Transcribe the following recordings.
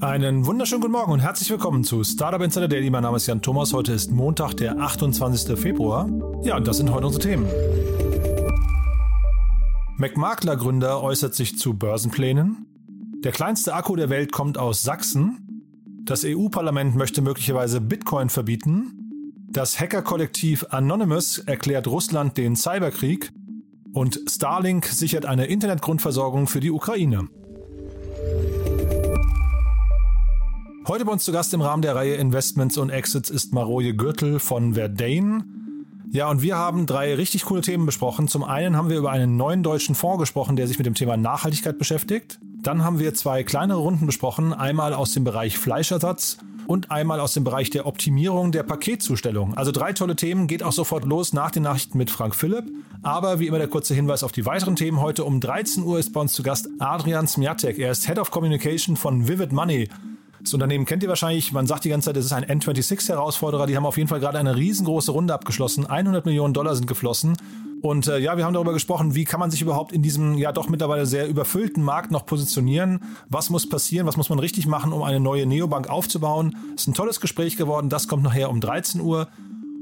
Einen wunderschönen guten Morgen und herzlich willkommen zu Startup Insider Daily. Mein Name ist Jan Thomas. Heute ist Montag, der 28. Februar. Ja, und das sind heute unsere Themen. McMakler-Gründer äußert sich zu Börsenplänen. Der kleinste Akku der Welt kommt aus Sachsen. Das EU-Parlament möchte möglicherweise Bitcoin verbieten. Das Hacker-Kollektiv Anonymous erklärt Russland den Cyberkrieg. Und Starlink sichert eine Internetgrundversorgung für die Ukraine. Heute bei uns zu Gast im Rahmen der Reihe Investments und Exits ist Maroje Gürtel von Verdane. Ja, und wir haben drei richtig coole Themen besprochen. Zum einen haben wir über einen neuen deutschen Fonds gesprochen, der sich mit dem Thema Nachhaltigkeit beschäftigt. Dann haben wir zwei kleinere Runden besprochen, einmal aus dem Bereich Fleischersatz und einmal aus dem Bereich der Optimierung der Paketzustellung. Also drei tolle Themen, geht auch sofort los nach den Nachrichten mit Frank Philipp. Aber wie immer der kurze Hinweis auf die weiteren Themen. Heute um 13 Uhr ist bei uns zu Gast Adrian Smiatek. Er ist Head of Communication von Vivid Money. Das Unternehmen kennt ihr wahrscheinlich. Man sagt die ganze Zeit, es ist ein N26-Herausforderer. Die haben auf jeden Fall gerade eine riesengroße Runde abgeschlossen. 100 Millionen Dollar sind geflossen. Und äh, ja, wir haben darüber gesprochen, wie kann man sich überhaupt in diesem ja doch mittlerweile sehr überfüllten Markt noch positionieren? Was muss passieren? Was muss man richtig machen, um eine neue Neobank aufzubauen? Ist ein tolles Gespräch geworden. Das kommt nachher um 13 Uhr.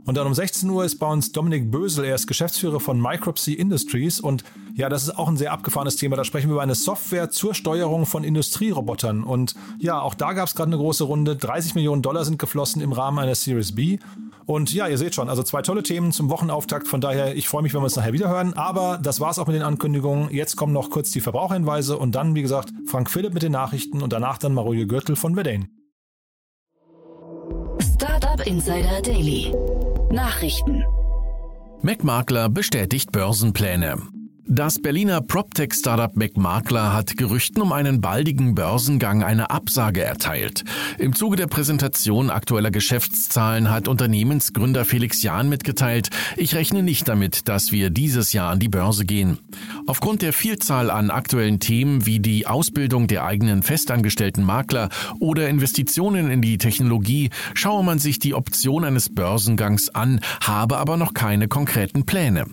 Und dann um 16 Uhr ist bei uns Dominik Bösel, er ist Geschäftsführer von Micropsy Industries und ja, das ist auch ein sehr abgefahrenes Thema. Da sprechen wir über eine Software zur Steuerung von Industrierobotern. Und ja, auch da gab es gerade eine große Runde. 30 Millionen Dollar sind geflossen im Rahmen einer Series B. Und ja, ihr seht schon, also zwei tolle Themen zum Wochenauftakt. Von daher, ich freue mich, wenn wir uns nachher wieder hören. Aber das war's auch mit den Ankündigungen. Jetzt kommen noch kurz die Verbraucherhinweise und dann, wie gesagt, Frank Philipp mit den Nachrichten und danach dann Mario Gürtel von Verdane. Startup Insider Daily. Nachrichten. MacMakler bestätigt Börsenpläne. Das Berliner PropTech-Startup McMakler hat Gerüchten um einen baldigen Börsengang eine Absage erteilt. Im Zuge der Präsentation aktueller Geschäftszahlen hat Unternehmensgründer Felix Jahn mitgeteilt, ich rechne nicht damit, dass wir dieses Jahr an die Börse gehen. Aufgrund der Vielzahl an aktuellen Themen wie die Ausbildung der eigenen festangestellten Makler oder Investitionen in die Technologie schaue man sich die Option eines Börsengangs an, habe aber noch keine konkreten Pläne.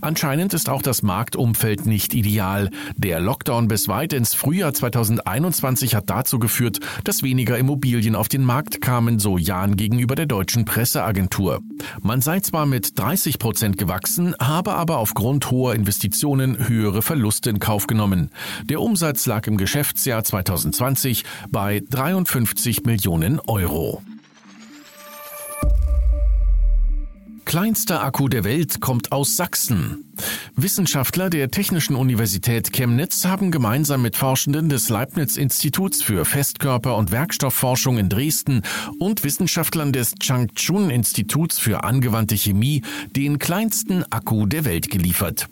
Anscheinend ist auch das Marktumfeld nicht ideal. Der Lockdown bis weit ins Frühjahr 2021 hat dazu geführt, dass weniger Immobilien auf den Markt kamen, so Jan gegenüber der deutschen Presseagentur. Man sei zwar mit 30 Prozent gewachsen, habe aber aufgrund hoher Investitionen höhere Verluste in Kauf genommen. Der Umsatz lag im Geschäftsjahr 2020 bei 53 Millionen Euro. Kleinster Akku der Welt kommt aus Sachsen. Wissenschaftler der Technischen Universität Chemnitz haben gemeinsam mit Forschenden des Leibniz-Instituts für Festkörper- und Werkstoffforschung in Dresden und Wissenschaftlern des Changchun-Instituts für angewandte Chemie den kleinsten Akku der Welt geliefert.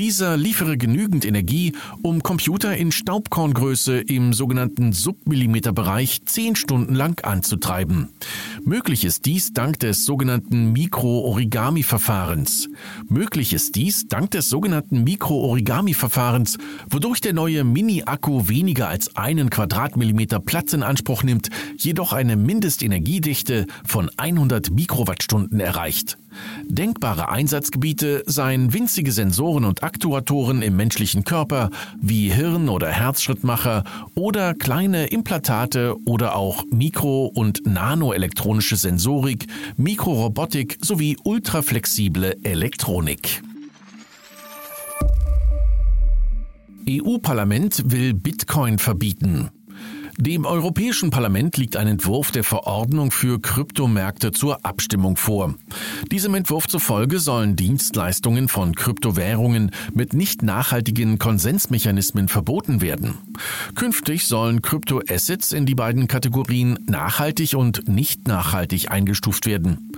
Dieser liefere genügend Energie, um Computer in Staubkorngröße im sogenannten Submillimeterbereich zehn Stunden lang anzutreiben. Möglich ist dies dank des sogenannten Mikro-Origami-Verfahrens. Möglich ist dies dank des sogenannten Mikro-Origami-Verfahrens, wodurch der neue Mini-Akku weniger als einen Quadratmillimeter Platz in Anspruch nimmt, jedoch eine Mindestenergiedichte von 100 Mikrowattstunden erreicht. Denkbare Einsatzgebiete seien winzige Sensoren und Aktuatoren im menschlichen Körper wie Hirn- oder Herzschrittmacher oder kleine Implantate oder auch Mikro- und Nanoelektronische Sensorik, Mikrorobotik sowie ultraflexible Elektronik. EU-Parlament will Bitcoin verbieten. Dem Europäischen Parlament liegt ein Entwurf der Verordnung für Kryptomärkte zur Abstimmung vor. Diesem Entwurf zufolge sollen Dienstleistungen von Kryptowährungen mit nicht nachhaltigen Konsensmechanismen verboten werden. Künftig sollen Kryptoassets in die beiden Kategorien nachhaltig und nicht nachhaltig eingestuft werden.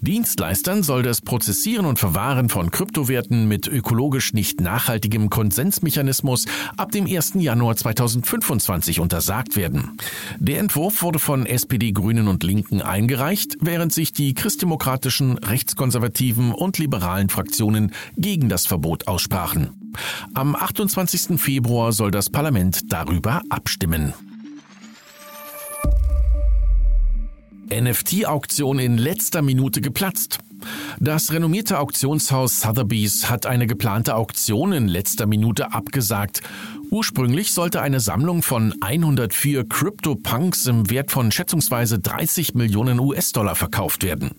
Dienstleistern soll das Prozessieren und Verwahren von Kryptowerten mit ökologisch nicht nachhaltigem Konsensmechanismus ab dem 1. Januar 2025 untersagt werden. Der Entwurf wurde von SPD, Grünen und Linken eingereicht, während sich die christdemokratischen, rechtskonservativen und liberalen Fraktionen gegen das Verbot aussprachen. Am 28. Februar soll das Parlament darüber abstimmen. NFT-Auktion in letzter Minute geplatzt. Das renommierte Auktionshaus Sotheby's hat eine geplante Auktion in letzter Minute abgesagt. Ursprünglich sollte eine Sammlung von 104 CryptoPunks im Wert von schätzungsweise 30 Millionen US-Dollar verkauft werden.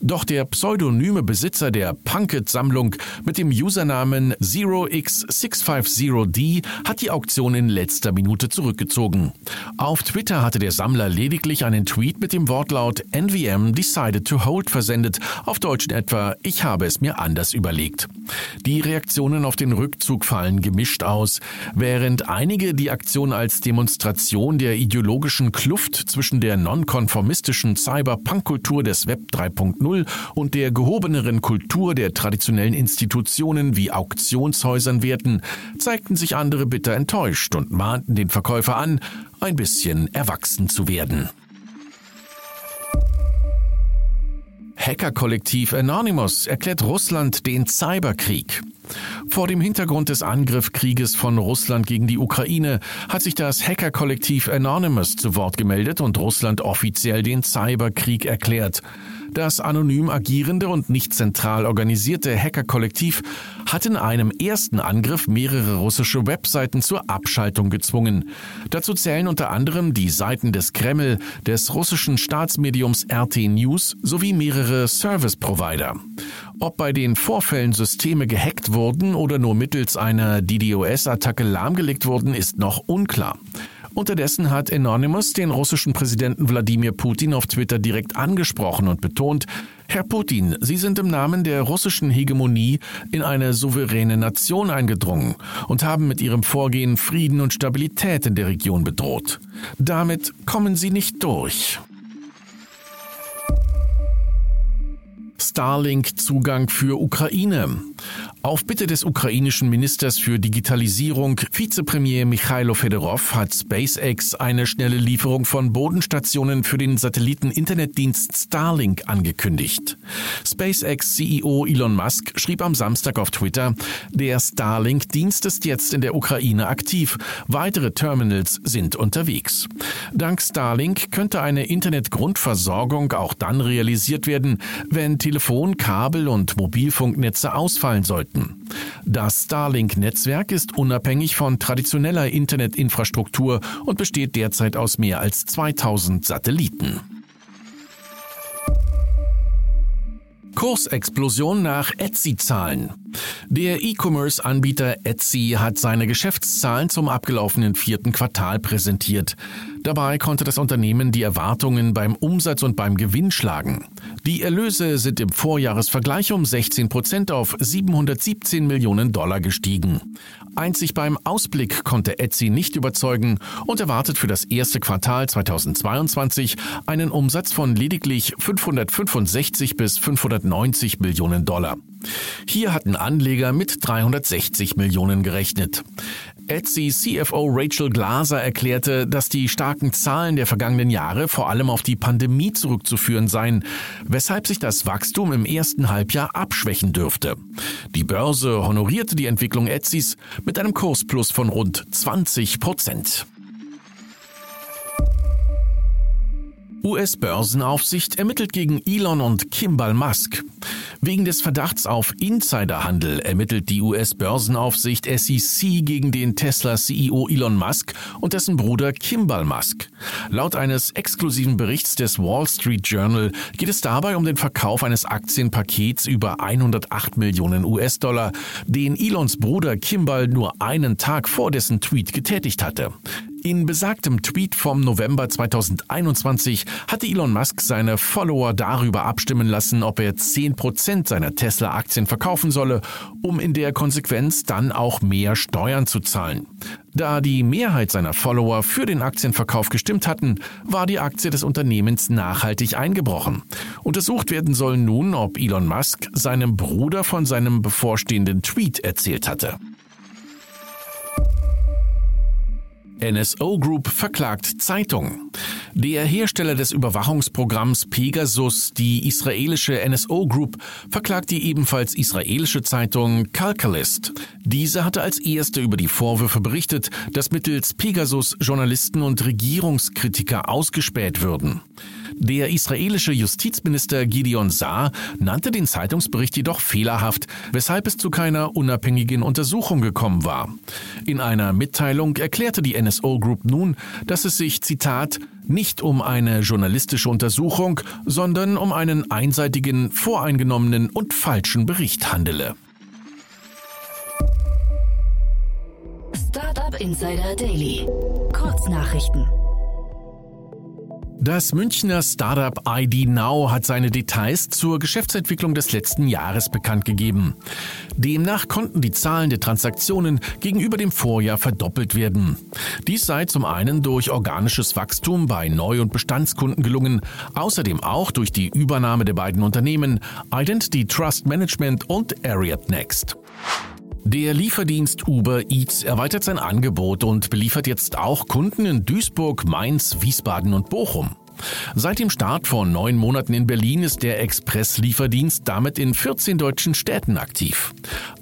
Doch der pseudonyme Besitzer der Punkit-Sammlung mit dem Usernamen 0x650D hat die Auktion in letzter Minute zurückgezogen. Auf Twitter hatte der Sammler lediglich einen Tweet mit dem Wortlaut NVM decided to hold versendet, auf Deutsch in etwa Ich habe es mir anders überlegt. Die Reaktionen auf den Rückzug fallen gemischt aus. Während einige die Aktion als Demonstration der ideologischen Kluft zwischen der nonkonformistischen Cyberpunk-Kultur des Web 3.0 und der gehobeneren Kultur der traditionellen Institutionen wie Auktionshäusern werten, zeigten sich andere bitter enttäuscht und mahnten den Verkäufer an, ein bisschen erwachsen zu werden. Hackerkollektiv Anonymous erklärt Russland den Cyberkrieg. Vor dem Hintergrund des Angriffskrieges von Russland gegen die Ukraine hat sich das Hackerkollektiv Anonymous zu Wort gemeldet und Russland offiziell den Cyberkrieg erklärt. Das anonym agierende und nicht zentral organisierte Hackerkollektiv hat in einem ersten Angriff mehrere russische Webseiten zur Abschaltung gezwungen. Dazu zählen unter anderem die Seiten des Kreml, des russischen Staatsmediums RT News sowie mehrere Service-Provider. Ob bei den Vorfällen Systeme gehackt wurden oder nur mittels einer DDoS-Attacke lahmgelegt wurden, ist noch unklar. Unterdessen hat Anonymous den russischen Präsidenten Wladimir Putin auf Twitter direkt angesprochen und betont, Herr Putin, Sie sind im Namen der russischen Hegemonie in eine souveräne Nation eingedrungen und haben mit Ihrem Vorgehen Frieden und Stabilität in der Region bedroht. Damit kommen Sie nicht durch. Starlink-Zugang für Ukraine. Auf Bitte des ukrainischen Ministers für Digitalisierung, Vizepremier Michailo Fedorov, hat SpaceX eine schnelle Lieferung von Bodenstationen für den Satelliten-Internetdienst Starlink angekündigt. SpaceX-CEO Elon Musk schrieb am Samstag auf Twitter, der Starlink-Dienst ist jetzt in der Ukraine aktiv. Weitere Terminals sind unterwegs. Dank Starlink könnte eine Internetgrundversorgung auch dann realisiert werden, wenn Telefon-, Kabel- und Mobilfunknetze ausfallen sollten. Daten. Das Starlink-Netzwerk ist unabhängig von traditioneller Internetinfrastruktur und besteht derzeit aus mehr als 2000 Satelliten. Kursexplosion nach Etsy-Zahlen. Der E-Commerce-Anbieter Etsy hat seine Geschäftszahlen zum abgelaufenen vierten Quartal präsentiert. Dabei konnte das Unternehmen die Erwartungen beim Umsatz und beim Gewinn schlagen. Die Erlöse sind im Vorjahresvergleich um 16 Prozent auf 717 Millionen Dollar gestiegen. Einzig beim Ausblick konnte Etsy nicht überzeugen und erwartet für das erste Quartal 2022 einen Umsatz von lediglich 565 bis 590 Millionen Dollar. Hier hatten Anleger mit 360 Millionen gerechnet. Etsy CFO Rachel Glaser erklärte, dass die starken Zahlen der vergangenen Jahre vor allem auf die Pandemie zurückzuführen seien, weshalb sich das Wachstum im ersten Halbjahr abschwächen dürfte. Die Börse honorierte die Entwicklung Etsys mit einem Kursplus von rund 20 Prozent. US-Börsenaufsicht ermittelt gegen Elon und Kimball Musk. Wegen des Verdachts auf Insiderhandel ermittelt die US-Börsenaufsicht SEC gegen den Tesla-CEO Elon Musk und dessen Bruder Kimball Musk. Laut eines exklusiven Berichts des Wall Street Journal geht es dabei um den Verkauf eines Aktienpakets über 108 Millionen US-Dollar, den Elons Bruder Kimball nur einen Tag vor dessen Tweet getätigt hatte. In besagtem Tweet vom November 2021 hatte Elon Musk seine Follower darüber abstimmen lassen, ob er 10% seiner Tesla-Aktien verkaufen solle, um in der Konsequenz dann auch mehr Steuern zu zahlen. Da die Mehrheit seiner Follower für den Aktienverkauf gestimmt hatten, war die Aktie des Unternehmens nachhaltig eingebrochen. Untersucht werden soll nun, ob Elon Musk seinem Bruder von seinem bevorstehenden Tweet erzählt hatte. NSO Group verklagt Zeitung. Der Hersteller des Überwachungsprogramms Pegasus, die israelische NSO Group, verklagt die ebenfalls israelische Zeitung Calcalist. Diese hatte als erste über die Vorwürfe berichtet, dass mittels Pegasus Journalisten und Regierungskritiker ausgespäht würden. Der israelische Justizminister Gideon Saar nannte den Zeitungsbericht jedoch fehlerhaft, weshalb es zu keiner unabhängigen Untersuchung gekommen war. In einer Mitteilung erklärte die NSO Group nun, dass es sich, Zitat, nicht um eine journalistische Untersuchung, sondern um einen einseitigen, voreingenommenen und falschen Bericht handele. Startup Insider Daily. Kurznachrichten. Das Münchner Startup ID Now hat seine Details zur Geschäftsentwicklung des letzten Jahres bekannt gegeben. Demnach konnten die Zahlen der Transaktionen gegenüber dem Vorjahr verdoppelt werden. Dies sei zum einen durch organisches Wachstum bei Neu- und Bestandskunden gelungen, außerdem auch durch die Übernahme der beiden Unternehmen Identity Trust Management und Ariat Next. Der Lieferdienst Uber Eats erweitert sein Angebot und beliefert jetzt auch Kunden in Duisburg, Mainz, Wiesbaden und Bochum. Seit dem Start vor neun Monaten in Berlin ist der Express-Lieferdienst damit in 14 deutschen Städten aktiv.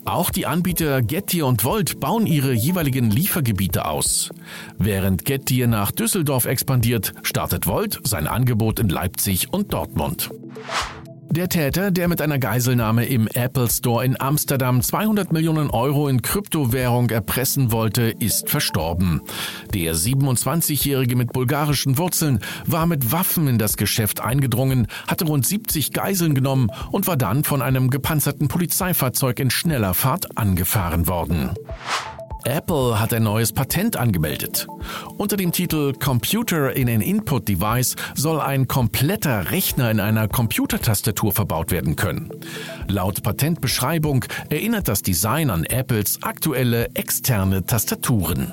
Auch die Anbieter Gettier und Volt bauen ihre jeweiligen Liefergebiete aus. Während Gettier nach Düsseldorf expandiert, startet Volt sein Angebot in Leipzig und Dortmund. Der Täter, der mit einer Geiselnahme im Apple Store in Amsterdam 200 Millionen Euro in Kryptowährung erpressen wollte, ist verstorben. Der 27-Jährige mit bulgarischen Wurzeln war mit Waffen in das Geschäft eingedrungen, hatte rund 70 Geiseln genommen und war dann von einem gepanzerten Polizeifahrzeug in schneller Fahrt angefahren worden. Apple hat ein neues Patent angemeldet. Unter dem Titel Computer in an Input Device soll ein kompletter Rechner in einer Computertastatur verbaut werden können. Laut Patentbeschreibung erinnert das Design an Apples aktuelle externe Tastaturen.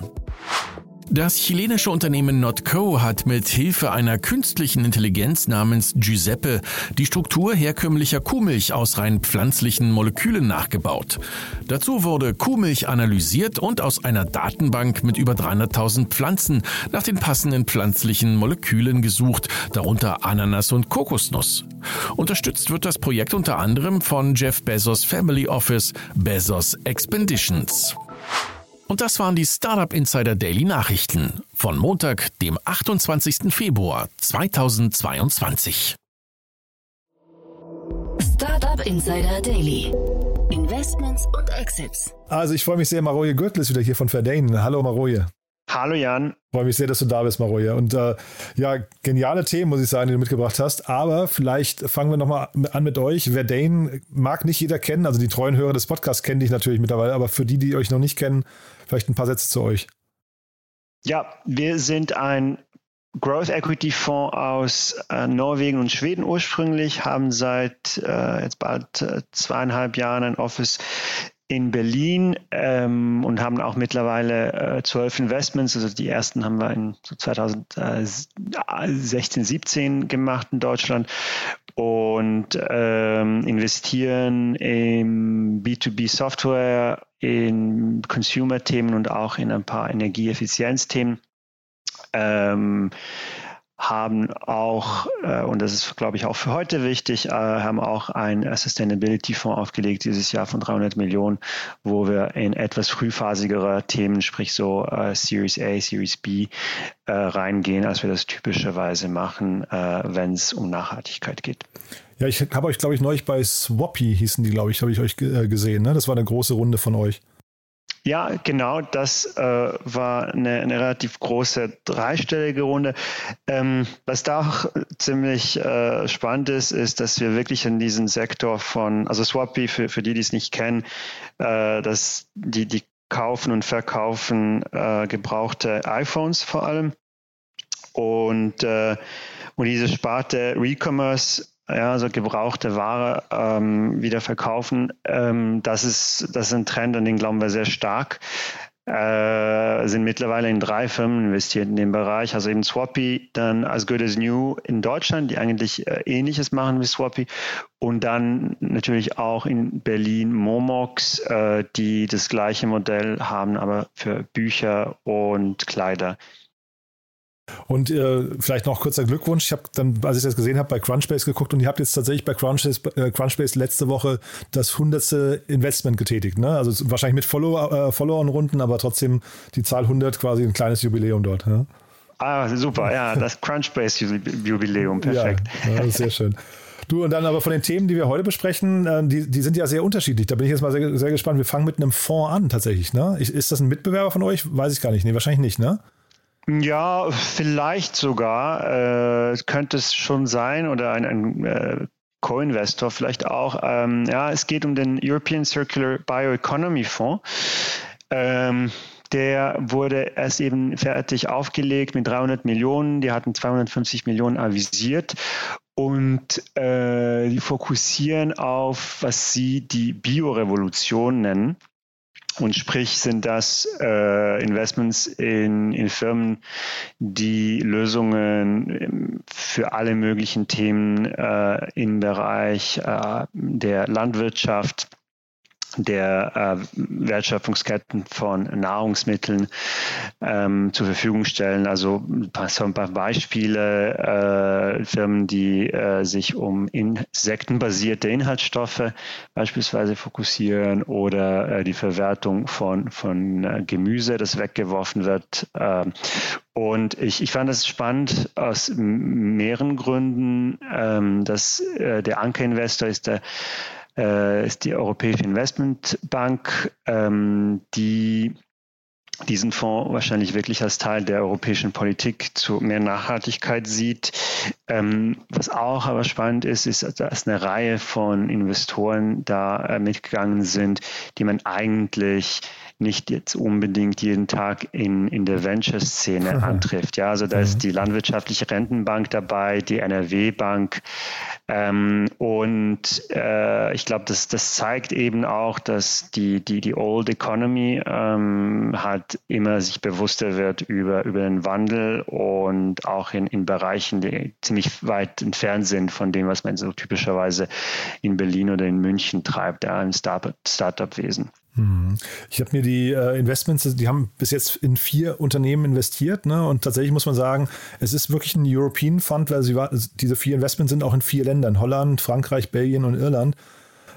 Das chilenische Unternehmen Notco hat mit Hilfe einer künstlichen Intelligenz namens Giuseppe die Struktur herkömmlicher Kuhmilch aus rein pflanzlichen Molekülen nachgebaut. Dazu wurde Kuhmilch analysiert und aus einer Datenbank mit über 300.000 Pflanzen nach den passenden pflanzlichen Molekülen gesucht, darunter Ananas und Kokosnuss. Unterstützt wird das Projekt unter anderem von Jeff Bezos Family Office Bezos Expeditions. Und das waren die Startup Insider Daily Nachrichten von Montag, dem 28. Februar 2022. Startup Insider Daily. Investments und Exits. Also ich freue mich sehr, Maroje Gürtel ist wieder hier von Verdane. Hallo Maroje. Hallo Jan. Freue mich sehr, dass du da bist, Maroje. Und äh, ja, geniale Themen, muss ich sagen, die du mitgebracht hast. Aber vielleicht fangen wir nochmal an mit euch. Verdane mag nicht jeder kennen, also die treuen Hörer des Podcasts kennen dich natürlich mittlerweile, aber für die, die euch noch nicht kennen, Vielleicht ein paar Sätze zu euch. Ja, wir sind ein Growth Equity Fonds aus äh, Norwegen und Schweden ursprünglich, haben seit äh, jetzt bald äh, zweieinhalb Jahren ein Office in Berlin ähm, und haben auch mittlerweile äh, zwölf Investments. Also die ersten haben wir in so 2016, 17 gemacht in Deutschland und ähm, investieren in B2B-Software, in Consumer-Themen und auch in ein paar Energieeffizienz-Themen. Ähm, haben auch, äh, und das ist, glaube ich, auch für heute wichtig, äh, haben auch einen Sustainability-Fonds aufgelegt dieses Jahr von 300 Millionen, wo wir in etwas frühphasigere Themen, sprich so äh, Series A, Series B, äh, reingehen, als wir das typischerweise machen, äh, wenn es um Nachhaltigkeit geht. Ja, ich habe euch, glaube ich, neulich bei Swappy hießen die, glaube ich, habe ich euch äh, gesehen. Ne? Das war eine große Runde von euch. Ja, genau, das äh, war eine, eine, relativ große dreistellige Runde. Ähm, was da auch ziemlich äh, spannend ist, ist, dass wir wirklich in diesen Sektor von, also Swappy, für, für die, die es nicht kennen, äh, dass die, die kaufen und verkaufen äh, gebrauchte iPhones vor allem. Und, äh, und diese Sparte Recommerce ja, also gebrauchte Ware ähm, wieder verkaufen, ähm, das, ist, das ist ein Trend, an den glauben wir sehr stark. Äh, sind mittlerweile in drei Firmen investiert in dem Bereich, also eben Swappy, dann As Good as New in Deutschland, die eigentlich äh, ähnliches machen wie Swappy und dann natürlich auch in Berlin Momox, äh, die das gleiche Modell haben, aber für Bücher und Kleider. Und äh, vielleicht noch kurzer Glückwunsch. Ich habe dann, als ich das gesehen habe, bei Crunchbase geguckt und ihr habt jetzt tatsächlich bei Crunchbase, äh, Crunchbase letzte Woche das hundertste Investment getätigt. Ne? Also wahrscheinlich mit Follower, äh, Follower-Runden, aber trotzdem die Zahl 100 quasi ein kleines Jubiläum dort. Ne? Ah, super, ja, das Crunchbase-Jubiläum, perfekt. Ja, ja, sehr schön. Du, und dann aber von den Themen, die wir heute besprechen, äh, die, die sind ja sehr unterschiedlich. Da bin ich jetzt mal sehr, sehr gespannt. Wir fangen mit einem Fonds an, tatsächlich. Ne? Ist das ein Mitbewerber von euch? Weiß ich gar nicht. Nee, wahrscheinlich nicht, ne? Ja, vielleicht sogar. Äh, könnte es schon sein oder ein, ein äh, Co-Investor vielleicht auch. Ähm, ja, es geht um den European Circular Bioeconomy Fonds. Ähm, der wurde erst eben fertig aufgelegt mit 300 Millionen. Die hatten 250 Millionen avisiert und äh, die fokussieren auf, was sie die Biorevolution nennen. Und sprich sind das äh, Investments in, in Firmen, die Lösungen ähm, für alle möglichen Themen äh, im Bereich äh, der Landwirtschaft, der äh, Wertschöpfungsketten von Nahrungsmitteln ähm, zur Verfügung stellen. Also so ein paar Beispiele, äh, Firmen, die äh, sich um insektenbasierte Inhaltsstoffe beispielsweise fokussieren oder äh, die Verwertung von, von äh, Gemüse, das weggeworfen wird. Ähm, und ich, ich fand es spannend aus mehreren Gründen, ähm, dass äh, der Anker-Investor ist der äh, ist die Europäische Investmentbank, ähm, die diesen Fonds wahrscheinlich wirklich als Teil der europäischen Politik zu mehr Nachhaltigkeit sieht. Ähm, was auch aber spannend ist, ist, dass eine Reihe von Investoren da äh, mitgegangen sind, die man eigentlich nicht jetzt unbedingt jeden Tag in, in der Venture-Szene antrifft. Ja, also da ist mhm. die Landwirtschaftliche Rentenbank dabei, die NRW-Bank, ähm, und äh, ich glaube, das, das zeigt eben auch, dass die, die, die Old Economy ähm, halt immer sich bewusster wird über, über den Wandel und auch in, in Bereichen, die ziemlich weit entfernt sind von dem, was man so typischerweise in Berlin oder in München treibt, ja, im Startup-Wesen. Hm. Ich habe mir die äh, Investments, die haben bis jetzt in vier Unternehmen investiert. Ne? Und tatsächlich muss man sagen, es ist wirklich ein European Fund, weil sie war, diese vier Investments sind auch in vier Ländern: Holland, Frankreich, Belgien und Irland.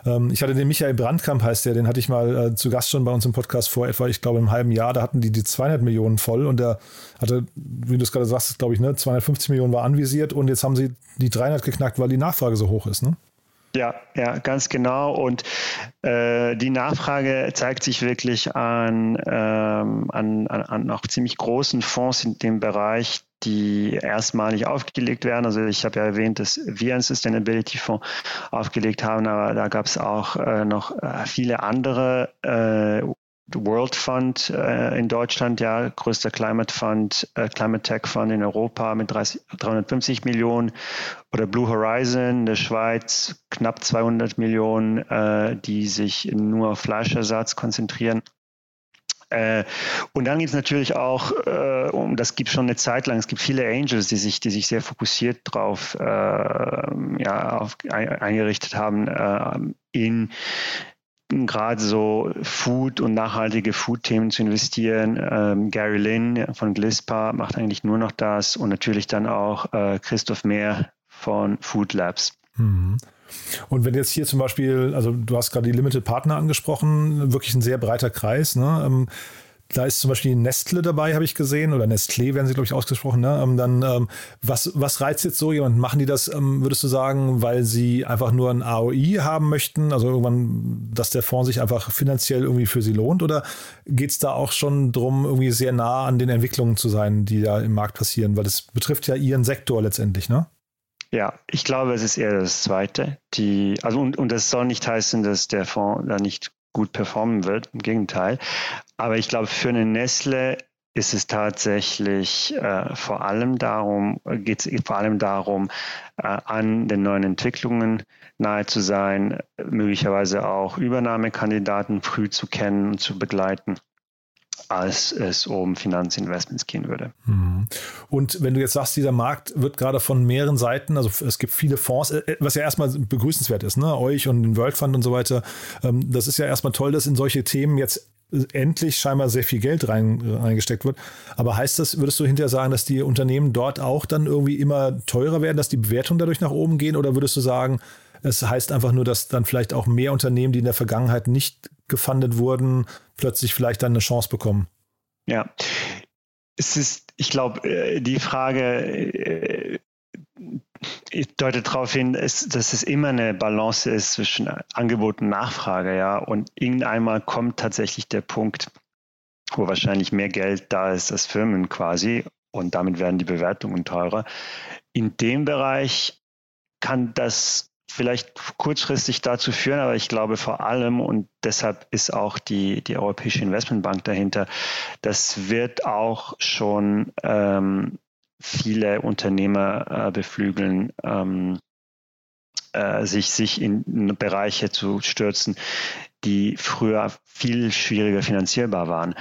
Ähm, ich hatte den Michael Brandkamp, heißt der, den hatte ich mal äh, zu Gast schon bei uns im Podcast vor etwa, ich glaube, im halben Jahr. Da hatten die die 200 Millionen voll und der hatte, wie du es gerade sagst, glaube ich, ne, 250 Millionen war anvisiert und jetzt haben sie die 300 geknackt, weil die Nachfrage so hoch ist. Ne? Ja, ja, ganz genau. Und äh, die Nachfrage zeigt sich wirklich an, ähm, an, an, an auch ziemlich großen Fonds in dem Bereich, die erstmalig aufgelegt werden. Also ich habe ja erwähnt, dass wir einen Sustainability Fonds aufgelegt haben, aber da gab es auch äh, noch äh, viele andere äh, World Fund äh, in Deutschland, ja, größter Climate Fund, äh, Climate Tech Fund in Europa mit 30, 350 Millionen oder Blue Horizon in der Schweiz, knapp 200 Millionen, äh, die sich nur auf Fleischersatz konzentrieren. Äh, und dann gibt es natürlich auch, äh, das gibt schon eine Zeit lang, es gibt viele Angels, die sich, die sich sehr fokussiert drauf äh, ja, eingerichtet haben, äh, in gerade so Food und nachhaltige Food-Themen zu investieren. Ähm, Gary Lynn von Glispa macht eigentlich nur noch das und natürlich dann auch äh, Christoph Mehr von Food Labs. Mhm. Und wenn jetzt hier zum Beispiel, also du hast gerade die Limited Partner angesprochen, wirklich ein sehr breiter Kreis. Ne? Ähm, da ist zum Beispiel Nestle dabei, habe ich gesehen, oder Nestlé werden sie, glaube ich, ausgesprochen. Ne? Ähm, dann, ähm, was, was reizt jetzt so jemand? Machen die das, ähm, würdest du sagen, weil sie einfach nur ein AOI haben möchten? Also irgendwann, dass der Fonds sich einfach finanziell irgendwie für sie lohnt? Oder geht es da auch schon darum, irgendwie sehr nah an den Entwicklungen zu sein, die da im Markt passieren? Weil das betrifft ja ihren Sektor letztendlich, ne? Ja, ich glaube, es ist eher das Zweite. Die, also und, und das soll nicht heißen, dass der Fonds da nicht gut performen wird. Im Gegenteil. Aber ich glaube, für eine Nestle ist es tatsächlich äh, vor allem darum, geht es vor allem darum, äh, an den neuen Entwicklungen nahe zu sein, möglicherweise auch Übernahmekandidaten früh zu kennen und zu begleiten als es um Finanzinvestments gehen würde. Mhm. Und wenn du jetzt sagst, dieser Markt wird gerade von mehreren Seiten, also es gibt viele Fonds, äh, was ja erstmal begrüßenswert ist, ne? euch und den World Fund und so weiter. Ähm, das ist ja erstmal toll, dass in solche Themen jetzt endlich scheinbar sehr viel Geld rein, reingesteckt wird. Aber heißt das, würdest du hinterher sagen, dass die Unternehmen dort auch dann irgendwie immer teurer werden, dass die Bewertungen dadurch nach oben gehen? Oder würdest du sagen, es heißt einfach nur, dass dann vielleicht auch mehr Unternehmen, die in der Vergangenheit nicht gefundet wurden, plötzlich vielleicht dann eine Chance bekommen? Ja, es ist, ich glaube, äh, die Frage äh, deutet darauf hin, dass es immer eine Balance ist zwischen Angebot und Nachfrage, ja. Und irgendeinmal kommt tatsächlich der Punkt, wo wahrscheinlich mehr Geld da ist als Firmen quasi und damit werden die Bewertungen teurer. In dem Bereich kann das vielleicht kurzfristig dazu führen, aber ich glaube vor allem, und deshalb ist auch die, die Europäische Investmentbank dahinter, das wird auch schon ähm, viele Unternehmer äh, beflügeln, ähm, äh, sich, sich in Bereiche zu stürzen, die früher viel schwieriger finanzierbar waren.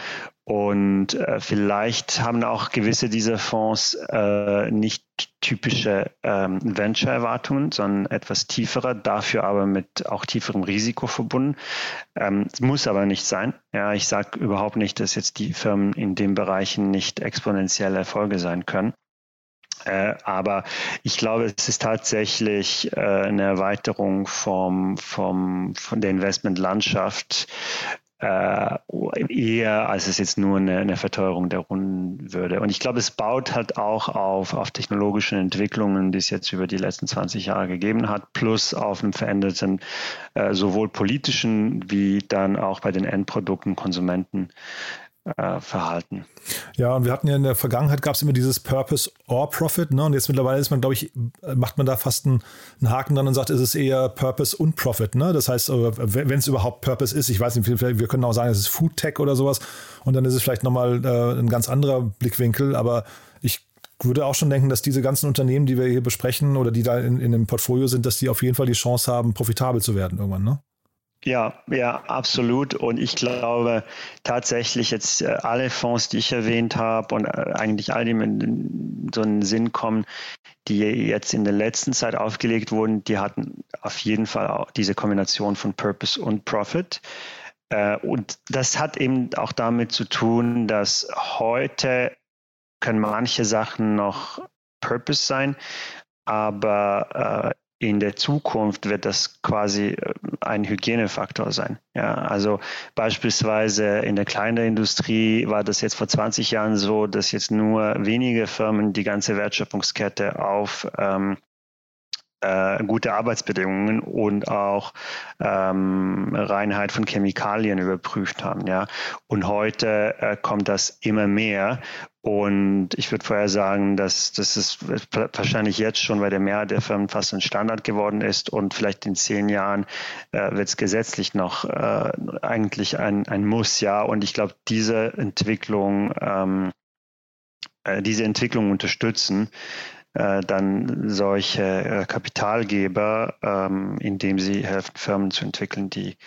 Und äh, vielleicht haben auch gewisse dieser Fonds äh, nicht typische ähm, Venture-Erwartungen, sondern etwas tiefere, dafür aber mit auch tieferem Risiko verbunden. Ähm, es muss aber nicht sein. Ja, ich sage überhaupt nicht, dass jetzt die Firmen in den Bereichen nicht exponentielle Erfolge sein können. Äh, aber ich glaube, es ist tatsächlich äh, eine Erweiterung vom, vom, von der Investmentlandschaft äh, eher, als es jetzt nur eine, eine Verteuerung der Runden würde. Und ich glaube, es baut halt auch auf, auf technologischen Entwicklungen, die es jetzt über die letzten 20 Jahre gegeben hat, plus auf einem veränderten äh, sowohl politischen wie dann auch bei den Endprodukten, Konsumenten verhalten. Ja, und wir hatten ja in der Vergangenheit gab es immer dieses Purpose or Profit, ne? Und jetzt mittlerweile ist man, glaube ich, macht man da fast einen, einen, Haken dran und sagt, es ist eher Purpose und Profit, ne? Das heißt, äh, wenn es überhaupt Purpose ist, ich weiß nicht, wir können auch sagen, es ist Food Tech oder sowas, und dann ist es vielleicht nochmal äh, ein ganz anderer Blickwinkel, aber ich würde auch schon denken, dass diese ganzen Unternehmen, die wir hier besprechen oder die da in, in dem Portfolio sind, dass die auf jeden Fall die Chance haben, profitabel zu werden irgendwann, ne? Ja, ja, absolut. Und ich glaube tatsächlich jetzt äh, alle Fonds, die ich erwähnt habe und äh, eigentlich all die in so einen Sinn kommen, die jetzt in der letzten Zeit aufgelegt wurden, die hatten auf jeden Fall auch diese Kombination von Purpose und Profit. Äh, und das hat eben auch damit zu tun, dass heute können manche Sachen noch Purpose sein, aber in der Zukunft wird das quasi äh, ein Hygienefaktor sein. Ja, also beispielsweise in der Kleinindustrie war das jetzt vor 20 Jahren so, dass jetzt nur wenige Firmen die ganze Wertschöpfungskette auf ähm, äh, gute Arbeitsbedingungen und auch ähm, Reinheit von Chemikalien überprüft haben. Ja, und heute äh, kommt das immer mehr und ich würde vorher sagen, dass das wahrscheinlich jetzt schon bei der Mehrheit der Firmen fast ein Standard geworden ist und vielleicht in zehn Jahren äh, wird es gesetzlich noch äh, eigentlich ein, ein Muss, ja. Und ich glaube, diese Entwicklung, ähm, äh, diese Entwicklung unterstützen äh, dann solche äh, Kapitalgeber, ähm, indem sie helfen, Firmen zu entwickeln, die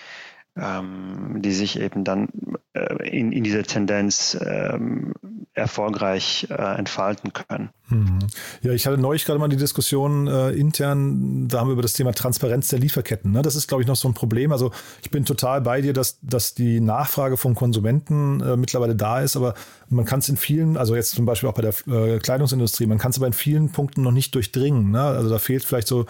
ähm, die sich eben dann äh, in, in dieser Tendenz ähm, erfolgreich äh, entfalten können. Mhm. Ja, ich hatte neulich gerade mal die Diskussion äh, intern, da haben wir über das Thema Transparenz der Lieferketten. Ne? Das ist, glaube ich, noch so ein Problem. Also ich bin total bei dir, dass, dass die Nachfrage von Konsumenten äh, mittlerweile da ist, aber man kann es in vielen, also jetzt zum Beispiel auch bei der äh, Kleidungsindustrie, man kann es aber in vielen Punkten noch nicht durchdringen. Ne? Also da fehlt vielleicht so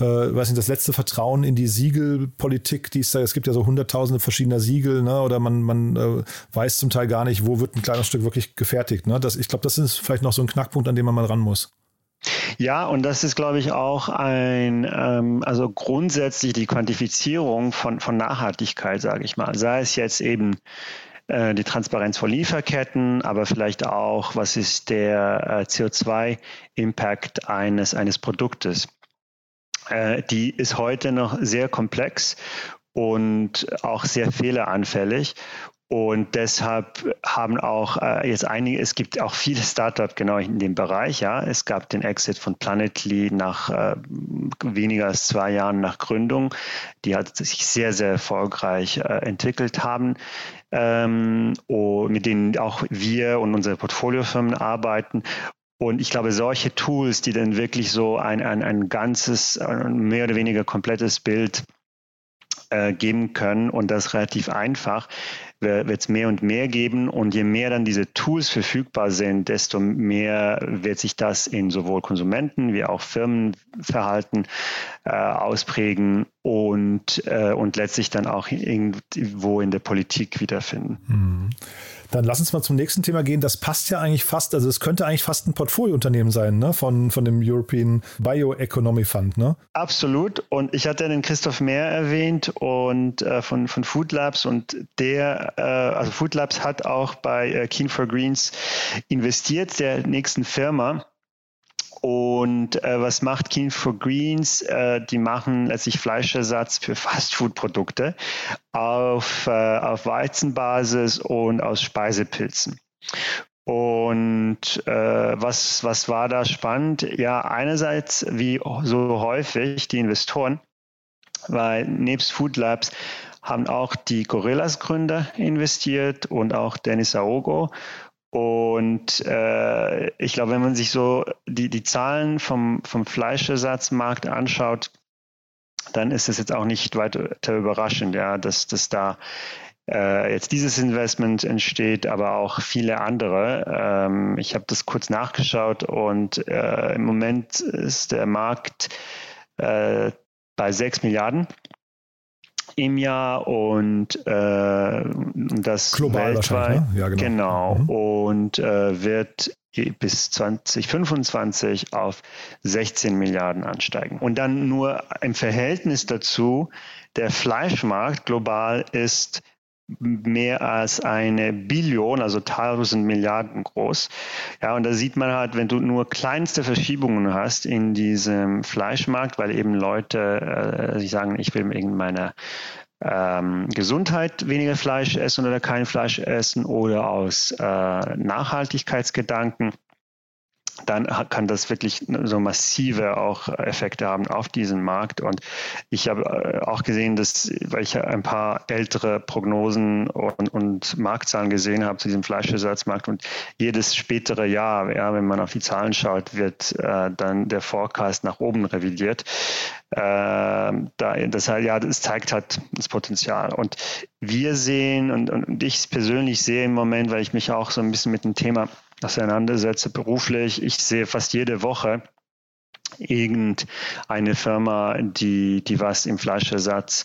äh, weiß nicht, das letzte Vertrauen in die Siegelpolitik, die ist da, es gibt ja so hunderttausende verschiedener Siegel, ne, oder man, man äh, weiß zum Teil gar nicht, wo wird ein kleines Stück wirklich gefertigt. Ne? Das, ich glaube, das ist vielleicht noch so ein Knackpunkt, an dem man mal ran muss. Ja, und das ist, glaube ich, auch ein, ähm, also grundsätzlich die Quantifizierung von, von Nachhaltigkeit, sage ich mal. Sei es jetzt eben äh, die Transparenz von Lieferketten, aber vielleicht auch, was ist der äh, CO2-Impact eines, eines Produktes. Äh, die ist heute noch sehr komplex und auch sehr fehleranfällig. Und deshalb haben auch äh, jetzt einige, es gibt auch viele Startups genau in dem Bereich. Ja, es gab den Exit von Planetly nach äh, weniger als zwei Jahren nach Gründung, die hat sich sehr sehr erfolgreich äh, entwickelt haben, ähm, mit denen auch wir und unsere Portfoliofirmen arbeiten. Und ich glaube, solche Tools, die dann wirklich so ein, ein, ein ganzes, mehr oder weniger komplettes Bild äh, geben können und das relativ einfach, wird es mehr und mehr geben. Und je mehr dann diese Tools verfügbar sind, desto mehr wird sich das in sowohl Konsumenten wie auch Firmenverhalten äh, ausprägen und, äh, und letztlich dann auch irgendwo in der Politik wiederfinden. Mhm. Dann lass uns mal zum nächsten Thema gehen. Das passt ja eigentlich fast, also es könnte eigentlich fast ein Portfoliounternehmen sein, ne? Von, von dem European Bioeconomy Fund, ne? Absolut. Und ich hatte den Christoph Mehr erwähnt und äh, von, von Food Labs und der, äh, also Food Labs hat auch bei äh, Keen for Greens investiert, der nächsten Firma. Und äh, was macht Keen for Greens? Äh, die machen letztlich Fleischersatz für Fastfood-Produkte auf, äh, auf Weizenbasis und aus Speisepilzen. Und äh, was, was war da spannend? Ja, einerseits, wie so häufig, die Investoren, weil nebst Food Labs haben auch die Gorillas-Gründer investiert und auch Dennis Aogo. Und äh, ich glaube, wenn man sich so die, die Zahlen vom, vom Fleischersatzmarkt anschaut, dann ist es jetzt auch nicht weiter überraschend, ja, dass, dass da äh, jetzt dieses Investment entsteht, aber auch viele andere. Ähm, ich habe das kurz nachgeschaut und äh, im Moment ist der Markt äh, bei 6 Milliarden im Jahr und äh, das Global weltweit. Ne? Ja, genau. genau. Mhm. Und äh, wird bis 2025 auf 16 Milliarden ansteigen. Und dann nur im Verhältnis dazu, der Fleischmarkt global ist mehr als eine Billion, also tausend Milliarden groß. Ja, und da sieht man halt, wenn du nur kleinste Verschiebungen hast in diesem Fleischmarkt, weil eben Leute äh, sich sagen, ich will in meiner ähm, Gesundheit weniger Fleisch essen oder kein Fleisch essen oder aus äh, Nachhaltigkeitsgedanken dann kann das wirklich so massive auch Effekte haben auf diesen Markt. Und ich habe äh, auch gesehen, dass, weil ich ein paar ältere Prognosen und, und Marktzahlen gesehen habe zu diesem Fleischersatzmarkt und jedes spätere Jahr, ja, wenn man auf die Zahlen schaut, wird äh, dann der Forecast nach oben revidiert. Äh, da, das, ja, das zeigt halt das Potenzial. Und wir sehen und, und ich persönlich sehe im Moment, weil ich mich auch so ein bisschen mit dem Thema auseinandersetze beruflich. Ich sehe fast jede Woche irgendeine Firma, die, die was im Fleischersatz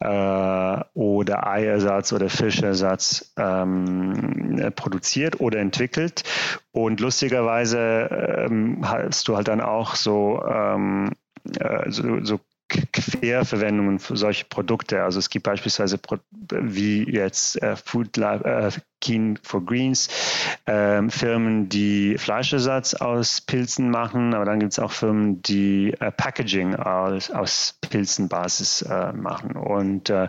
äh, oder Eiersatz oder Fischersatz ähm, produziert oder entwickelt. Und lustigerweise ähm, hast du halt dann auch so, ähm, äh, so, so Querverwendungen für solche Produkte. Also es gibt beispielsweise wie jetzt äh, Food Lab, äh, Keen for Greens, äh, Firmen, die Fleischersatz aus Pilzen machen, aber dann gibt es auch Firmen, die äh, Packaging aus, aus Pilzenbasis äh, machen. Und, äh,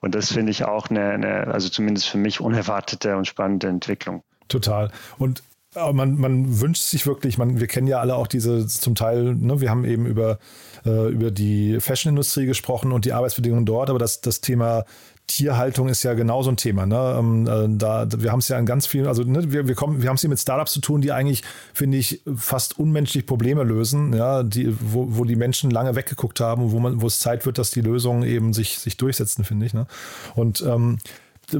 und das finde ich auch eine, eine, also zumindest für mich unerwartete und spannende Entwicklung. Total. Und man, man wünscht sich wirklich, man, wir kennen ja alle auch diese zum Teil, ne, wir haben eben über, äh, über die Fashionindustrie gesprochen und die Arbeitsbedingungen dort, aber das, das Thema Tierhaltung ist ja genauso ein Thema. Ne? Ähm, äh, da, wir haben es ja in ganz vielen, also ne, wir, wir, wir haben es hier mit Startups zu tun, die eigentlich, finde ich, fast unmenschlich Probleme lösen, ja, die, wo, wo die Menschen lange weggeguckt haben, wo man, wo es Zeit wird, dass die Lösungen eben sich, sich durchsetzen, finde ich. Ne? Und ähm,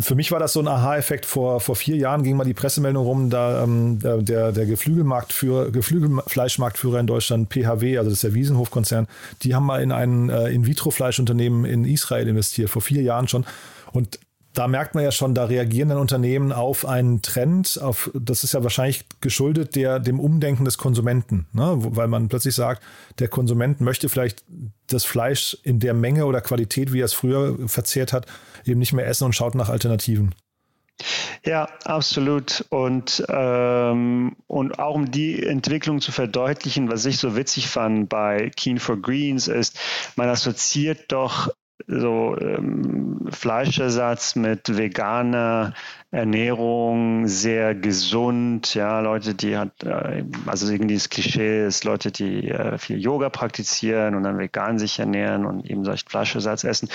für mich war das so ein Aha-Effekt. Vor, vor vier Jahren ging mal die Pressemeldung rum, da ähm, der, der Geflügelmarktführer, Geflügelfleischmarktführer in Deutschland, PHW, also das ist der Wiesenhof-Konzern, die haben mal in ein äh, In-vitro-Fleischunternehmen in Israel investiert, vor vier Jahren schon. Und da merkt man ja schon, da reagieren dann Unternehmen auf einen Trend, auf, das ist ja wahrscheinlich geschuldet der, dem Umdenken des Konsumenten, ne? weil man plötzlich sagt, der Konsument möchte vielleicht das Fleisch in der Menge oder Qualität, wie er es früher verzehrt hat, eben nicht mehr essen und schaut nach Alternativen. Ja, absolut. Und, ähm, und auch um die Entwicklung zu verdeutlichen, was ich so witzig fand bei Keen for Greens, ist, man assoziiert doch so ähm, Fleischersatz mit veganer Ernährung, sehr gesund, ja, Leute, die hat, äh, also irgendwie das Klischee ist Leute, die äh, viel Yoga praktizieren und dann vegan sich ernähren und eben solch Fleischersatz essen.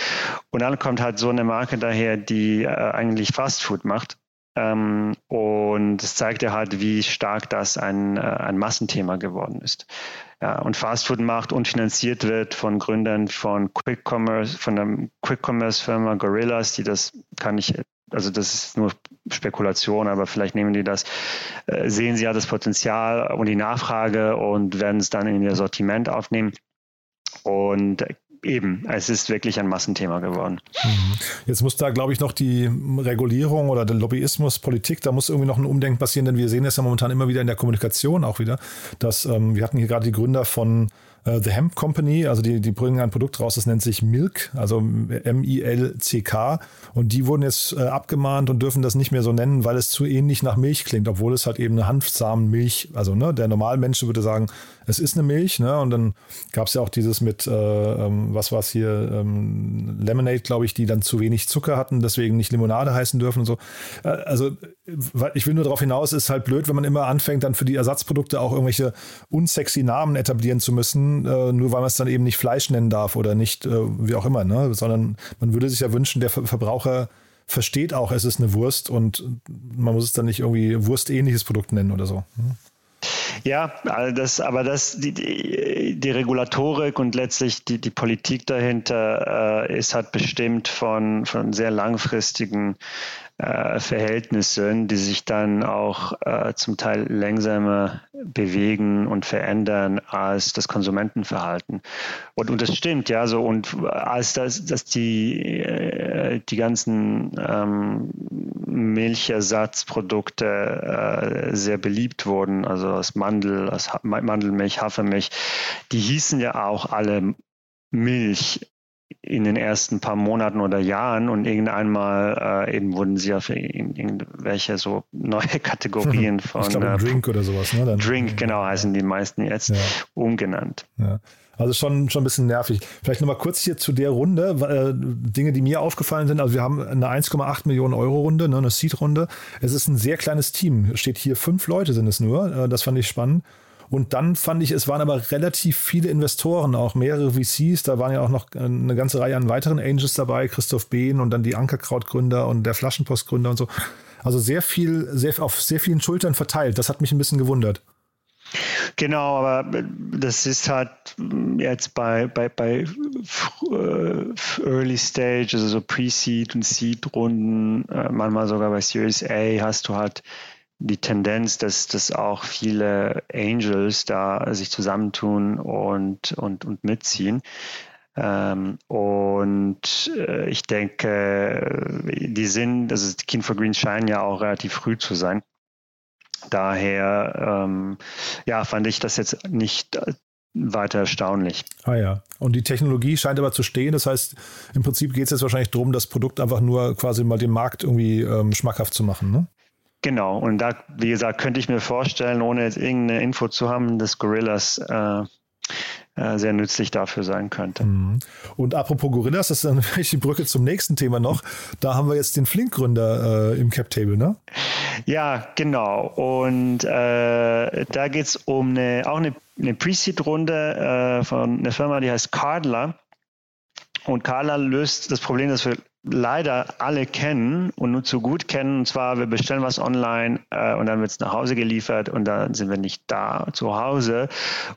Und dann kommt halt so eine Marke daher, die äh, eigentlich Fastfood macht. Ähm, und es zeigt ja halt, wie stark das ein, ein Massenthema geworden ist ja, und Fastfood macht und finanziert wird von Gründern von Quick Commerce, von der Quick Commerce Firma Gorillas, die das kann ich, also das ist nur Spekulation, aber vielleicht nehmen die das, äh, sehen sie ja das Potenzial und die Nachfrage und werden es dann in ihr Sortiment aufnehmen. Und eben, es ist wirklich ein Massenthema geworden. Mhm. Jetzt muss da, glaube ich, noch die Regulierung oder der Lobbyismus, Politik, da muss irgendwie noch ein Umdenken passieren, denn wir sehen es ja momentan immer wieder in der Kommunikation auch wieder, dass ähm, wir hatten hier gerade die Gründer von äh, The Hemp Company, also die, die bringen ein Produkt raus, das nennt sich Milk, also M-I-L-C-K. Und die wurden jetzt äh, abgemahnt und dürfen das nicht mehr so nennen, weil es zu ähnlich nach Milch klingt, obwohl es halt eben eine Hanfsamenmilch, also ne, der Normalmensch würde sagen, es ist eine Milch, ne? Und dann gab es ja auch dieses mit, äh, ähm, was war es hier, ähm, Lemonade, glaube ich, die dann zu wenig Zucker hatten, deswegen nicht Limonade heißen dürfen und so. Äh, also ich will nur darauf hinaus, ist halt blöd, wenn man immer anfängt, dann für die Ersatzprodukte auch irgendwelche unsexy Namen etablieren zu müssen, äh, nur weil man es dann eben nicht Fleisch nennen darf oder nicht, äh, wie auch immer, ne? Sondern man würde sich ja wünschen, der Verbraucher versteht auch, es ist eine Wurst und man muss es dann nicht irgendwie wurstähnliches Produkt nennen oder so. Hm? Ja, das, aber das, die, die, die Regulatorik und letztlich die, die Politik dahinter äh, ist halt bestimmt von, von sehr langfristigen äh, Verhältnissen, die sich dann auch äh, zum Teil langsamer bewegen und verändern als das Konsumentenverhalten. Und, und das stimmt, ja, so und als das, dass die, äh, die ganzen ähm, Milchersatzprodukte äh, sehr beliebt wurden, also aus Mandel, aus ha Mandelmilch, Hafermilch, die hießen ja auch alle Milch in den ersten paar Monaten oder Jahren und irgendeinmal äh, eben wurden sie ja für irgendwelche so neue Kategorien von ich glaube, äh, Drink oder sowas, ne? Dann, Drink, genau, heißen die meisten jetzt ja. umgenannt. Ja. Also schon, schon ein bisschen nervig. Vielleicht nochmal kurz hier zu der Runde. Äh, Dinge, die mir aufgefallen sind. Also wir haben eine 1,8 Millionen Euro Runde, ne, eine Seed-Runde. Es ist ein sehr kleines Team. Steht hier fünf Leute sind es nur. Äh, das fand ich spannend. Und dann fand ich, es waren aber relativ viele Investoren, auch mehrere VCs. Da waren ja auch noch eine ganze Reihe an weiteren Angels dabei, Christoph Behn und dann die Ankerkraut-Gründer und der Flaschenpost-Gründer und so. Also sehr viel, sehr, auf sehr vielen Schultern verteilt. Das hat mich ein bisschen gewundert. Genau, aber das ist halt jetzt bei, bei, bei äh, Early Stage, also so Pre-Seed und Seed-Runden, äh, manchmal sogar bei Series A hast du halt die Tendenz, dass, dass auch viele Angels da sich zusammentun und, und, und mitziehen. Ähm, und äh, ich denke, die sind, also die King for Green scheinen ja auch relativ früh zu sein. Daher, ähm, ja, fand ich das jetzt nicht weiter erstaunlich. Ah ja. Und die Technologie scheint aber zu stehen. Das heißt, im Prinzip geht es jetzt wahrscheinlich darum, das Produkt einfach nur quasi mal dem Markt irgendwie ähm, schmackhaft zu machen. Ne? Genau, und da, wie gesagt, könnte ich mir vorstellen, ohne jetzt irgendeine Info zu haben, dass Gorillas äh, äh, sehr nützlich dafür sein könnte. Mhm. Und apropos Gorillas, das ist dann vielleicht die Brücke zum nächsten Thema noch. Da haben wir jetzt den Flink-Gründer äh, im Cap-Table, ne? Ja, genau. Und äh, da geht es um eine, auch eine, eine Pre-Seed-Runde äh, von einer Firma, die heißt Cardler. Und Cardler löst das Problem, das wir leider alle kennen und nur zu gut kennen. Und zwar, wir bestellen was online äh, und dann wird es nach Hause geliefert und dann sind wir nicht da zu Hause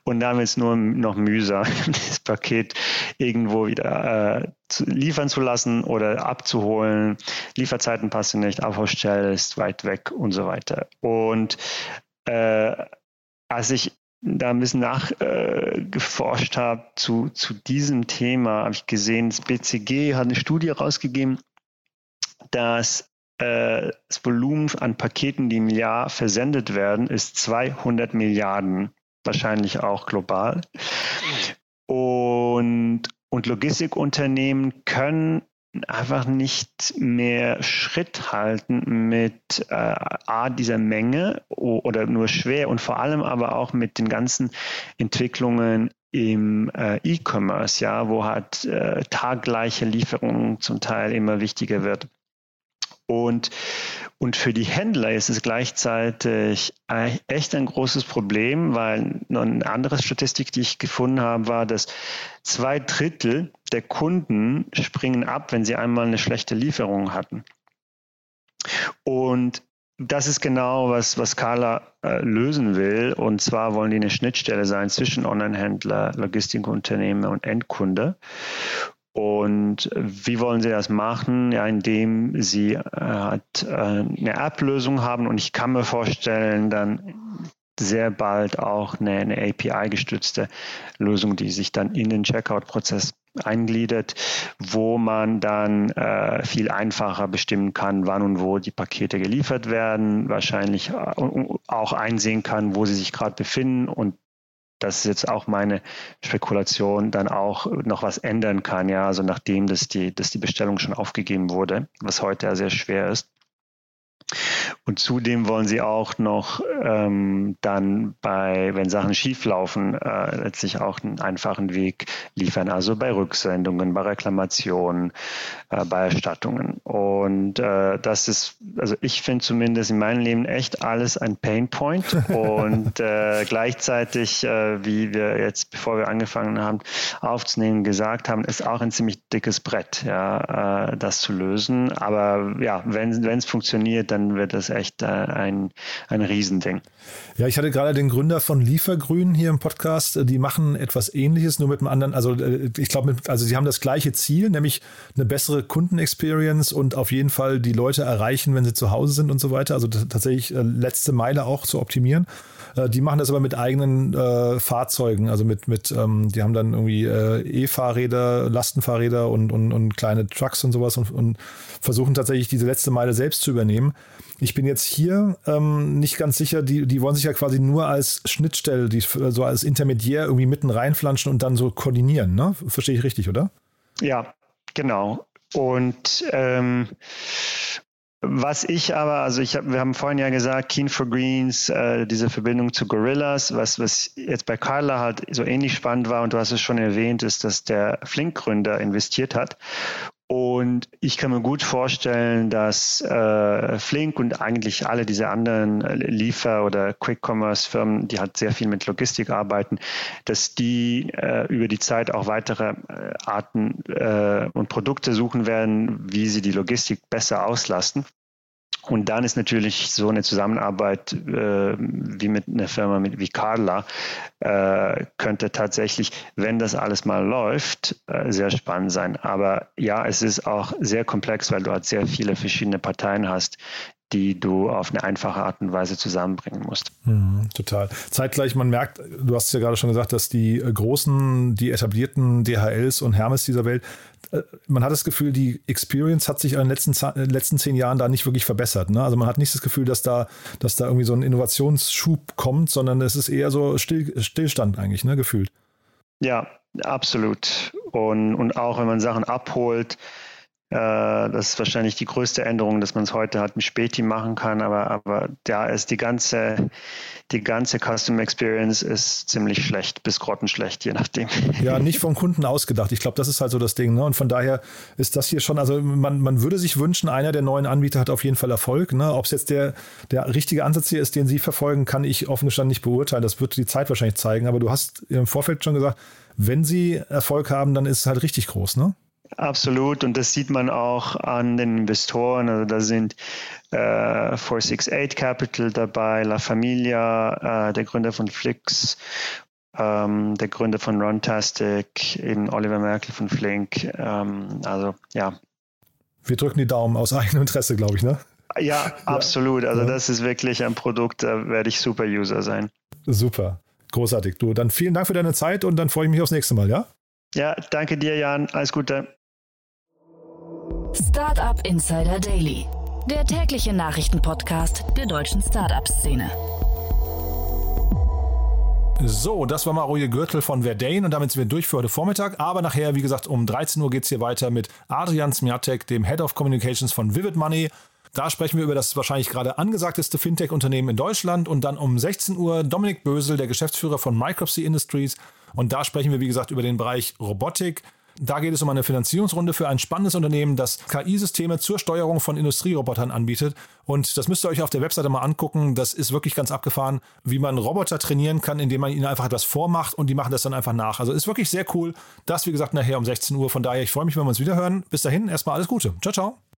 und dann wird es nur noch mühsam, das Paket irgendwo wieder äh, zu, liefern zu lassen oder abzuholen. Lieferzeiten passen nicht, Abholstelle ist weit weg und so weiter. Und äh, als ich da ein bisschen nachgeforscht äh, habe zu, zu diesem Thema, habe ich gesehen, das BCG hat eine Studie rausgegeben, dass äh, das Volumen an Paketen, die im Jahr versendet werden, ist 200 Milliarden, wahrscheinlich auch global. Und, und Logistikunternehmen können einfach nicht mehr Schritt halten mit äh, A, dieser Menge oder nur schwer und vor allem aber auch mit den ganzen Entwicklungen im äh, E-Commerce, ja, wo halt äh, taggleiche Lieferungen zum Teil immer wichtiger wird. Und, und für die Händler ist es gleichzeitig echt ein großes Problem, weil eine andere Statistik, die ich gefunden habe, war, dass zwei Drittel der Kunden springen ab, wenn sie einmal eine schlechte Lieferung hatten. Und das ist genau, was, was Carla äh, lösen will. Und zwar wollen die eine Schnittstelle sein zwischen Online-Händler, Logistikunternehmen und Endkunde. Und wie wollen sie das machen? Ja, indem sie äh, äh, eine App-Lösung haben. Und ich kann mir vorstellen, dann sehr bald auch eine, eine API-gestützte Lösung, die sich dann in den Checkout-Prozess eingliedert, wo man dann äh, viel einfacher bestimmen kann, wann und wo die Pakete geliefert werden, wahrscheinlich äh, auch einsehen kann, wo sie sich gerade befinden und das ist jetzt auch meine Spekulation, dann auch noch was ändern kann, ja, also nachdem dass die, dass die Bestellung schon aufgegeben wurde, was heute ja sehr schwer ist. Und zudem wollen sie auch noch ähm, dann bei, wenn Sachen schieflaufen, äh, letztlich auch einen einfachen Weg liefern, also bei Rücksendungen, bei Reklamationen, äh, bei Erstattungen. Und äh, das ist, also ich finde zumindest in meinem Leben echt alles ein Painpoint und äh, gleichzeitig, äh, wie wir jetzt, bevor wir angefangen haben aufzunehmen, gesagt haben, ist auch ein ziemlich dickes Brett, ja, äh, das zu lösen. Aber ja, wenn es funktioniert, dann wird das echt äh, ein, ein Riesending. Ja, ich hatte gerade den Gründer von Liefergrün hier im Podcast. Die machen etwas ähnliches, nur mit einem anderen, also äh, ich glaube, also sie haben das gleiche Ziel, nämlich eine bessere Kundenexperience und auf jeden Fall die Leute erreichen, wenn sie zu Hause sind und so weiter. Also tatsächlich äh, letzte Meile auch zu optimieren. Äh, die machen das aber mit eigenen äh, Fahrzeugen, also mit, mit ähm, die haben dann irgendwie äh, E-Fahrräder, Lastenfahrräder und, und, und kleine Trucks und sowas und, und versuchen tatsächlich diese letzte Meile selbst zu übernehmen. Ich bin jetzt hier ähm, nicht ganz sicher, die, die wollen sich ja quasi nur als Schnittstelle, die, so als Intermediär irgendwie mitten reinflanschen und dann so koordinieren, ne? Verstehe ich richtig, oder? Ja, genau. Und ähm, was ich aber, also ich hab, wir haben vorhin ja gesagt, Keen for Greens, äh, diese Verbindung zu Gorillas, was, was jetzt bei Carla halt so ähnlich spannend war und du hast es schon erwähnt, ist, dass der Flink-Gründer investiert hat und ich kann mir gut vorstellen, dass äh, Flink und eigentlich alle diese anderen Liefer- oder Quick-Commerce-Firmen, die halt sehr viel mit Logistik arbeiten, dass die äh, über die Zeit auch weitere äh, Arten äh, und Produkte suchen werden, wie sie die Logistik besser auslasten. Und dann ist natürlich so eine Zusammenarbeit äh, wie mit einer Firma mit, wie Carla, äh, könnte tatsächlich, wenn das alles mal läuft, äh, sehr spannend sein. Aber ja, es ist auch sehr komplex, weil du halt sehr viele verschiedene Parteien hast, die du auf eine einfache Art und Weise zusammenbringen musst. Mhm, total. Zeitgleich, man merkt, du hast ja gerade schon gesagt, dass die großen, die etablierten DHLs und Hermes dieser Welt, man hat das Gefühl, die Experience hat sich in den letzten, äh, letzten zehn Jahren da nicht wirklich verbessert. Ne? Also man hat nicht das Gefühl, dass da, dass da irgendwie so ein Innovationsschub kommt, sondern es ist eher so Still, Stillstand eigentlich, ne, gefühlt. Ja, absolut. Und, und auch wenn man Sachen abholt, äh, das ist wahrscheinlich die größte Änderung, dass man es heute halt mit Späti machen kann, aber, aber da ist die ganze, die ganze Custom Experience ist ziemlich schlecht bis grottenschlecht, je nachdem. Ja, nicht vom Kunden ausgedacht. Ich glaube, das ist halt so das Ding. Ne? Und von daher ist das hier schon, also man, man würde sich wünschen, einer der neuen Anbieter hat auf jeden Fall Erfolg. Ne? Ob es jetzt der, der richtige Ansatz hier ist, den Sie verfolgen, kann ich offen gestanden nicht beurteilen. Das wird die Zeit wahrscheinlich zeigen. Aber du hast im Vorfeld schon gesagt, wenn Sie Erfolg haben, dann ist es halt richtig groß, ne? Absolut, und das sieht man auch an den Investoren. Also da sind äh, 468 Capital dabei, La Familia, äh, der Gründer von Flix, ähm, der Gründer von Runtastic, eben Oliver Merkel von Flink. Ähm, also ja. Wir drücken die Daumen aus eigenem Interesse, glaube ich, ne? Ja, absolut. Also ja. das ist wirklich ein Produkt, da werde ich super User sein. Super, großartig. Du, dann vielen Dank für deine Zeit und dann freue ich mich aufs nächste Mal, ja? Ja, danke dir, Jan. Alles Gute. Startup Insider Daily, der tägliche Nachrichtenpodcast der deutschen Startup-Szene. So, das war Maroje Gürtel von Verdane und damit sind wir durch für heute Vormittag. Aber nachher, wie gesagt, um 13 Uhr geht es hier weiter mit Adrian Smiatek, dem Head of Communications von Vivid Money. Da sprechen wir über das wahrscheinlich gerade angesagteste Fintech-Unternehmen in Deutschland und dann um 16 Uhr Dominik Bösel, der Geschäftsführer von Micropsy Industries Und da sprechen wir, wie gesagt, über den Bereich Robotik, da geht es um eine Finanzierungsrunde für ein spannendes Unternehmen, das KI-Systeme zur Steuerung von Industrierobotern anbietet. Und das müsst ihr euch auf der Webseite mal angucken. Das ist wirklich ganz abgefahren, wie man Roboter trainieren kann, indem man ihnen einfach etwas vormacht und die machen das dann einfach nach. Also ist wirklich sehr cool. Das, wie gesagt, nachher um 16 Uhr. Von daher, ich freue mich, wenn wir uns wieder hören. Bis dahin, erstmal alles Gute. Ciao, ciao.